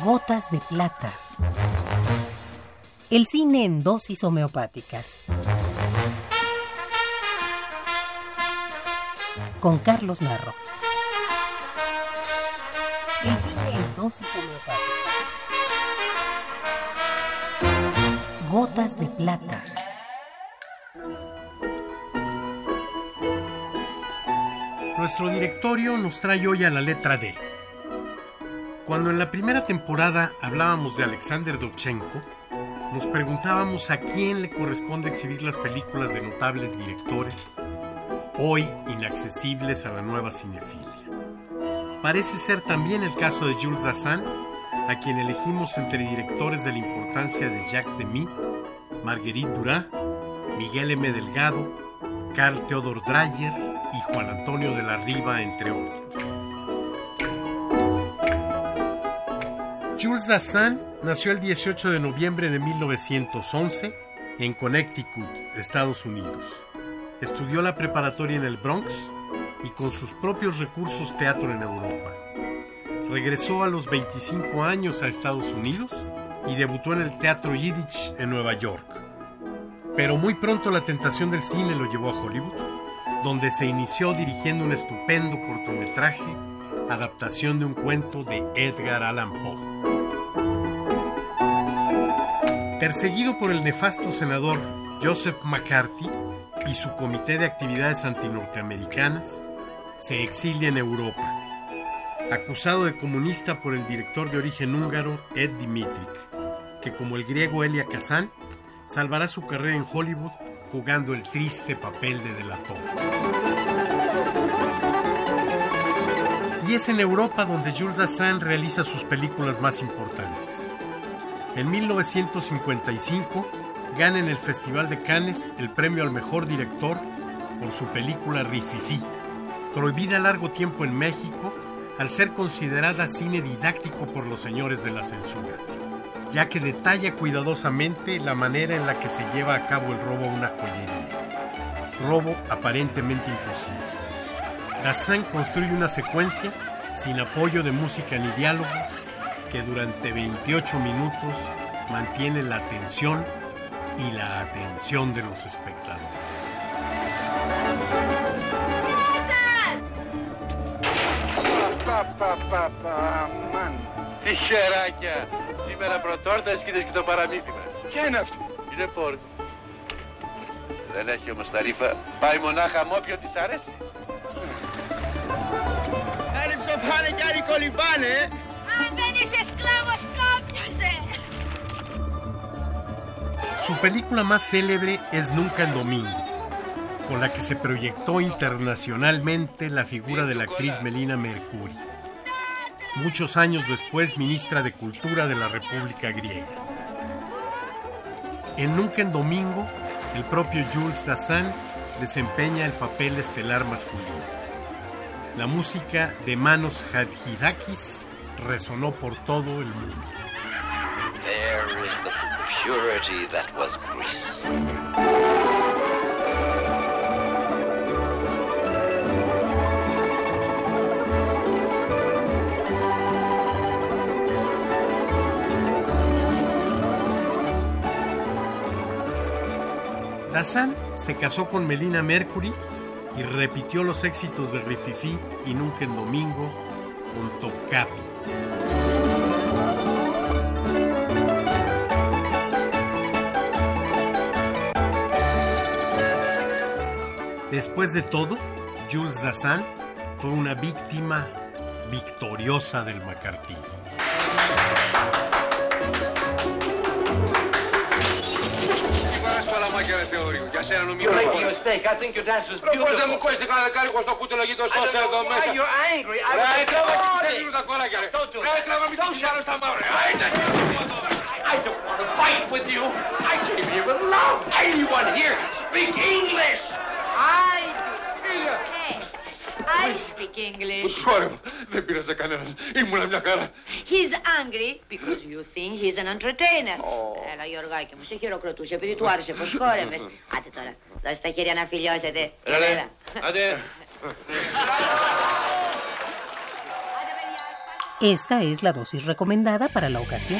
Gotas de plata. El cine en dosis homeopáticas. Con Carlos Narro. El cine en dosis homeopáticas. Gotas de plata. Nuestro directorio nos trae hoy a la letra D. Cuando en la primera temporada hablábamos de Alexander Dovchenko, nos preguntábamos a quién le corresponde exhibir las películas de notables directores, hoy inaccesibles a la nueva cinefilia. Parece ser también el caso de Jules Dassin, a quien elegimos entre directores de la importancia de Jacques Demy, Marguerite Duras, Miguel M. Delgado, Carl Theodor Dreyer y Juan Antonio de la Riva, entre otros. Jules Dassin nació el 18 de noviembre de 1911 en Connecticut, Estados Unidos. Estudió la preparatoria en el Bronx y con sus propios recursos teatro en Europa. Regresó a los 25 años a Estados Unidos y debutó en el Teatro Yiddish en Nueva York. Pero muy pronto la tentación del cine lo llevó a Hollywood, donde se inició dirigiendo un estupendo cortometraje, adaptación de un cuento de Edgar Allan Poe. Perseguido por el nefasto senador Joseph McCarthy y su comité de actividades antinorteamericanas, se exilia en Europa. Acusado de comunista por el director de origen húngaro Ed Dimitrick, que como el griego Elia Kazan, salvará su carrera en Hollywood jugando el triste papel de delator. Y es en Europa donde Jules Dassin realiza sus películas más importantes. En 1955 gana en el Festival de Cannes el premio al mejor director por su película Rififi, prohibida largo tiempo en México al ser considerada cine didáctico por los señores de la censura, ya que detalla cuidadosamente la manera en la que se lleva a cabo el robo a una joyería. Robo aparentemente imposible. Dassin construye una secuencia sin apoyo de música ni diálogos que durante 28 minutos mantiene la atención y la atención de los espectadores. Αμάν. Τι χεράκια. Σήμερα πρωτόρτα σκύτες και το παραμύθι μας. Ποια είναι αυτή. Είναι φόρτ. Δεν έχει όμως τα ρήφα. Πάει μονάχα με όποιον της αρέσει. Έριψε πάνε κι άλλοι κολυμπάνε. Su película más célebre es Nunca en Domingo, con la que se proyectó internacionalmente la figura de la actriz Melina Mercuri, muchos años después ministra de Cultura de la República Griega. En Nunca en Domingo, el propio Jules Dassin desempeña el papel estelar masculino. La música de Manos Hadjidakis resonó por todo el mundo. There is the purity that was Greece. Se casó con Melina Mercury y repitió los éxitos de Rififi y Nunca en Domingo Topkapi. Después de todo, Jules Dassin fue una víctima victoriosa del macartismo. Παράσπαλα μάκια ρε θεωρίου. Για σένα νομίζω You're making a πολύ. mistake. I think your dance was Ρε, Πώς δεν μου beautiful. κόλλησε κανένα δεκάρικο στο κούτελο εκεί το I don't σώσε know εδώ why μέσα. you're angry. I Ρε, was τράβα και recording. δεν τα κόλλαγια ρε. Don't do Ρε, that. τράβα μην το ψάρω στα μαύρα. Άιντε. I don't want to fight with you. I came here with love. Anyone here speak English? I Hey, I speak English. Κόρη μου, δεν πήρασε κανέναν. Ήμουνα μια χαρά. He's angry because you think he's an entertainer. Έλα, Γιωργάκη μου, σε χειροκροτούσε επειδή του άρεσε πως χόρευες. Άντε τώρα, δώσε τα χέρια να φιλιώσετε. Έλα, ρε. Άντε. Esta es la dosis recomendada para la ocasión.